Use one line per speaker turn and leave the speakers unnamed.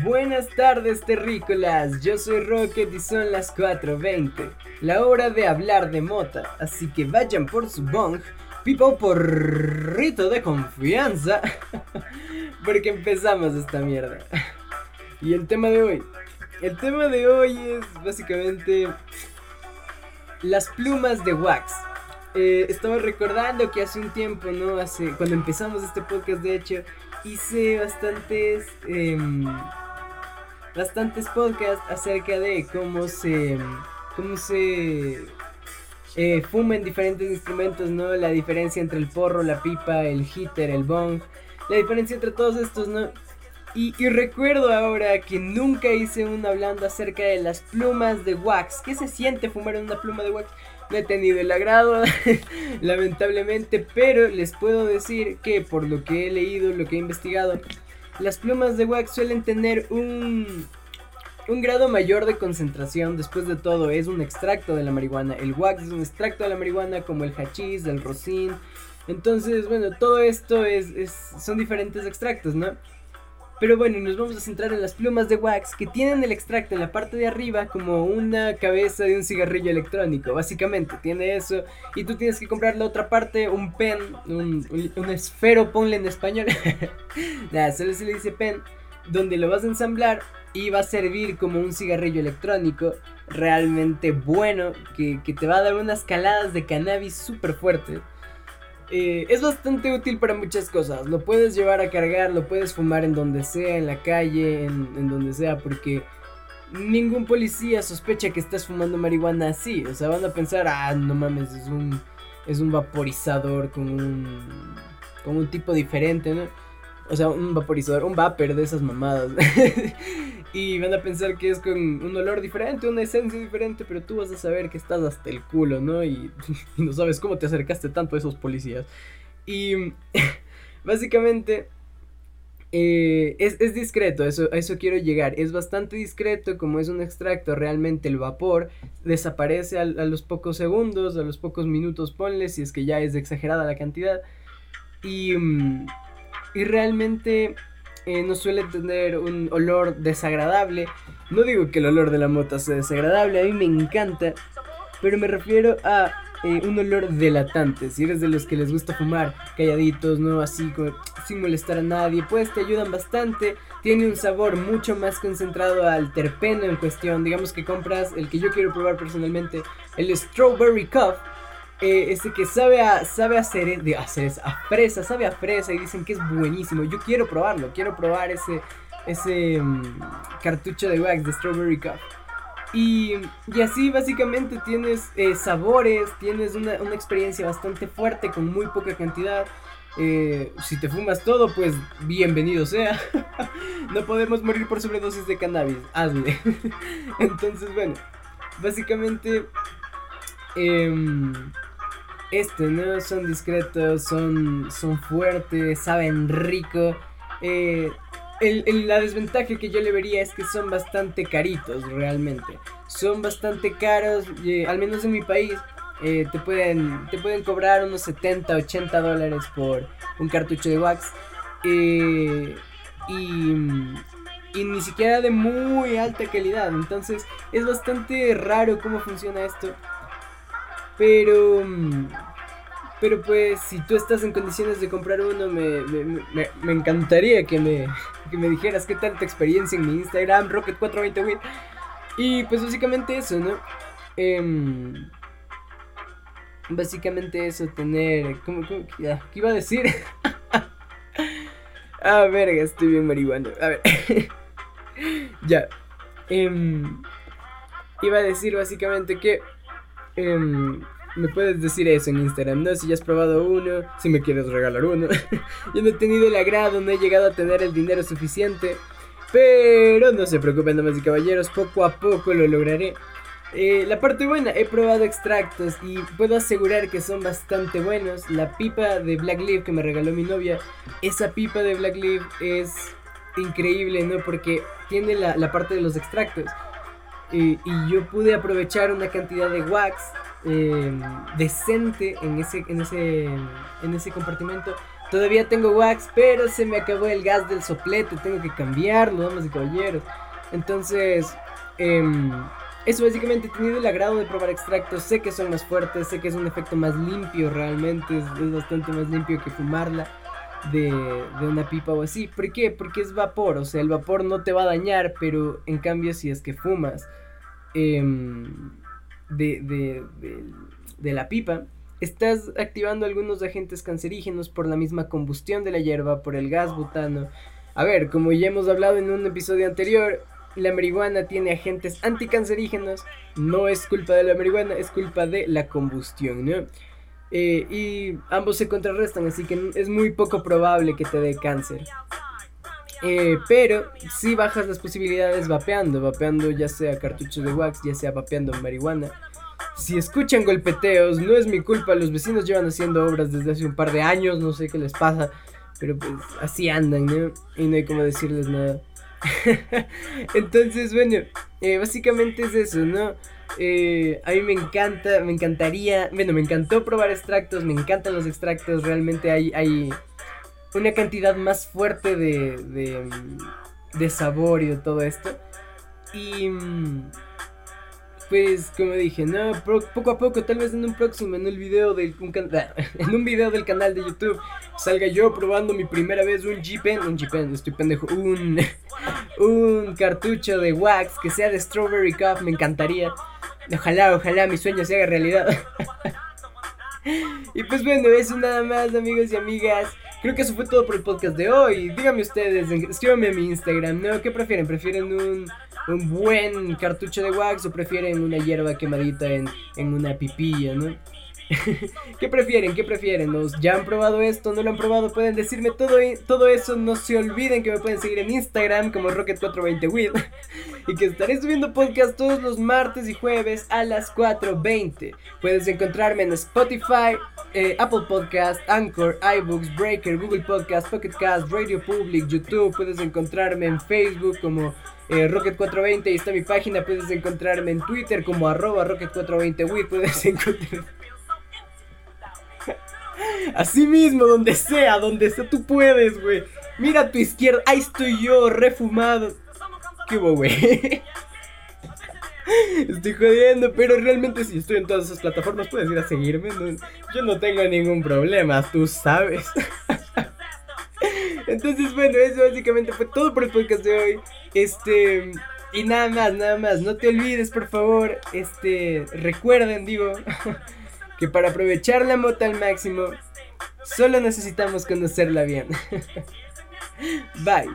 Buenas tardes terrícolas, yo soy Rocket y son las 4.20, la hora de hablar de mota, así que vayan por su bong, pipa por rito de confianza, porque empezamos esta mierda. Y el tema de hoy, el tema de hoy es básicamente las plumas de wax. Eh, estaba recordando que hace un tiempo, ¿no? Hace, cuando empezamos este podcast, de hecho, hice bastantes... Em, bastantes podcasts acerca de cómo se cómo se eh, fuman diferentes instrumentos, ¿no? La diferencia entre el porro, la pipa, el hitter, el bong, la diferencia entre todos estos, ¿no? Y, recuerdo ahora que nunca hice uno hablando acerca de las plumas de wax. ¿Qué se siente fumar en una pluma de wax? No he tenido el agrado, lamentablemente, pero les puedo decir que por lo que he leído, lo que he investigado, las plumas de wax suelen tener un, un grado mayor de concentración. Después de todo, es un extracto de la marihuana. El wax es un extracto de la marihuana, como el hachís, el rosín. Entonces, bueno, todo esto es, es, son diferentes extractos, ¿no? Pero bueno, nos vamos a centrar en las plumas de wax que tienen el extracto en la parte de arriba como una cabeza de un cigarrillo electrónico. Básicamente, tiene eso. Y tú tienes que comprar la otra parte, un pen, un, esfero, ponle en español. Nada, solo se le dice pen. Donde lo vas a ensamblar y va a servir como un cigarrillo electrónico realmente bueno. Que, que te va a dar unas caladas de cannabis súper fuertes. Eh, es bastante útil para muchas cosas. Lo puedes llevar a cargar, lo puedes fumar en donde sea, en la calle, en, donde sea, porque ningún policía sospecha que estás fumando marihuana así. O sea, van a pensar, ah, no mames, es un, es un vaporizador con un, con un tipo diferente, ¿no? O sea, un vaporizador, un vapor de esas mamadas. y van a pensar que es con un olor diferente, una esencia diferente, pero tú vas a saber que estás hasta el culo, ¿no? Y, no sabes cómo te acercaste tanto a esos policías. Y básicamente eh, es, discreto, eso, a eso quiero llegar. Es bastante discreto, como es un extracto, realmente el vapor desaparece a, a los pocos segundos, a los pocos minutos, ponle, si es que ya es exagerada la cantidad. Y... Mm, y realmente eh, no suele tener un olor desagradable. No digo que el olor de la mota sea desagradable, a mí me encanta, pero me refiero a eh, un olor delatante. Si eres de los que les gusta fumar calladitos, no así sin molestar a nadie, pues te ayudan bastante. Tiene un sabor mucho más concentrado al terpeno en cuestión. Digamos que compras el que yo quiero probar personalmente, el Strawberry Cuff eh, ese que sabe a, sabe a, hacer, de hacer a fresa, sabe a fresa y dicen que es buenísimo. Yo quiero probarlo, quiero probar ese, ese mm, cartucho de wax de Strawberry Cup. Y, y así básicamente tienes eh, sabores, tienes una, una, experiencia bastante fuerte con muy poca cantidad. Eh, si te fumas todo, pues bienvenido sea. no podemos morir por sobredosis de cannabis, hazle. Entonces, bueno, básicamente... Eh, este, ¿no? Son discretos, son, son fuertes, saben rico. Eh, la desventaja que yo le vería es que son bastante caritos realmente. Son bastante caros, al menos en mi país. Eh, te, pueden, te pueden cobrar unos 70, 80 dólares por un cartucho de wax. Eh, y, y ni siquiera de muy alta calidad. Entonces es bastante raro cómo funciona esto. Pero. Pero pues, si tú estás en condiciones de comprar uno, me, me, encantaría que me, que me dijeras qué tal tu experiencia en mi Instagram, Rocket420 Y pues básicamente eso, ¿no? Em, básicamente eso, tener. ¿Cómo, cómo ¿Qué iba a decir? ah, verga, estoy bien marihuana. A ver. ya. Em, iba a decir básicamente que Em, me puedes decir eso en Instagram, ¿no? Si ya has probado uno, si me quieres regalar uno. Yo no he tenido el agrado, no he llegado a tener el dinero suficiente. Pero no se preocupen, damas y caballeros, poco a poco lo lograré. Eh, la parte buena, he probado extractos y puedo asegurar que son bastante buenos. La pipa de Black Leaf que me regaló mi novia, esa pipa de Black Leaf es increíble, ¿no? Porque tiene la, la parte de los extractos y yo pude aprovechar una cantidad de wax em, decente en ese, en, ese, en ese compartimento Todavía tengo wax, pero se me acabó el gas del soplete. Tengo que cambiarlo, damas y caballeros. Entonces, em, eso básicamente he tenido el agrado de probar extractos. Sé que son más fuertes, sé que es un efecto más limpio realmente. Es, bastante más limpio que fumarla de, de, una pipa o así. ¿Por qué? Porque es vapor. O sea, el vapor no te va a dañar, pero en cambio, si es que fumas em, de, de, de la pipa estás activando algunos agentes cancerígenos por la misma combustión de la hierba, por el gas butano. A ver, como ya hemos hablado en un episodio anterior, la marihuana tiene agentes anticancerígenos. No es culpa de la marihuana, es culpa de la combustión, ¿no? Eh, y ambos se contrarrestan, así que es muy poco probable que te dé cáncer. Eh, pero si bajas las posibilidades vapeando, vapeando ya sea cartucho de wax, ya sea vapeando marihuana. Si escuchan golpeteos, no es mi culpa, los vecinos llevan haciendo obras desde hace un par de años, no sé qué les pasa, pero pues así andan, ¿no? Y no hay como decirles nada. Entonces, bueno, eh, básicamente es eso, ¿no? Eh, a mí me encanta, me encantaría, bueno, me encantó probar extractos, me encantan los extractos, realmente hay, hay una cantidad más fuerte de, de, de sabor y de todo esto. Y... Pues como dije, no, poco a poco, tal vez en un próximo, en el video del en un video del canal de YouTube salga yo probando mi primera vez un G-Pen, un G-Pen, estoy pendejo, un un cartucho de wax que sea de Strawberry Cup, me encantaría. Ojalá, ojalá mi sueño se haga realidad. y pues bueno, eso nada más, amigos y amigas. Creo que eso fue todo por el podcast de hoy. Díganme ustedes, escríbanme a mi Instagram, ¿no? ¿Qué prefieren? ¿Prefieren un un buen cartucho de wax o prefieren una hierba quemadita en, en una pipilla, ¿no? ¿Qué prefieren? ¿Qué prefieren? ¿Nos ya han probado esto? ¿No lo han probado? Pueden decirme todo, todo eso. No se olviden que me pueden seguir en Instagram como Rocket420wid y que estaré subiendo podcast todos los martes y jueves a las 4.20. Puedes encontrarme en Spotify, eh, Apple Podcast, Anchor, iBooks, Breaker, Google Podcast, Pocket Cast, Radio Public, YouTube. Puedes encontrarme en Facebook como eh, Rocket420 y está mi página. Puedes encontrarme en Twitter como arroba Rocket420wid. Puedes encontrar... Así mismo, donde sea, donde sea, tú puedes, güey. Mira a tu izquierda, ahí estoy yo, refumado. ¿Qué hubo, güey? Estoy jodiendo, pero realmente si estoy en todas esas plataformas puedes ir a seguirme. yo no tengo ningún problema, tú sabes. Entonces, bueno, eso básicamente fue todo por el podcast de hoy. Este, y nada más, nada más. No te olvides, por favor. Este, recuerden, digo, que para aprovechar la moto al máximo, solo necesitamos conocerla bien. Bye.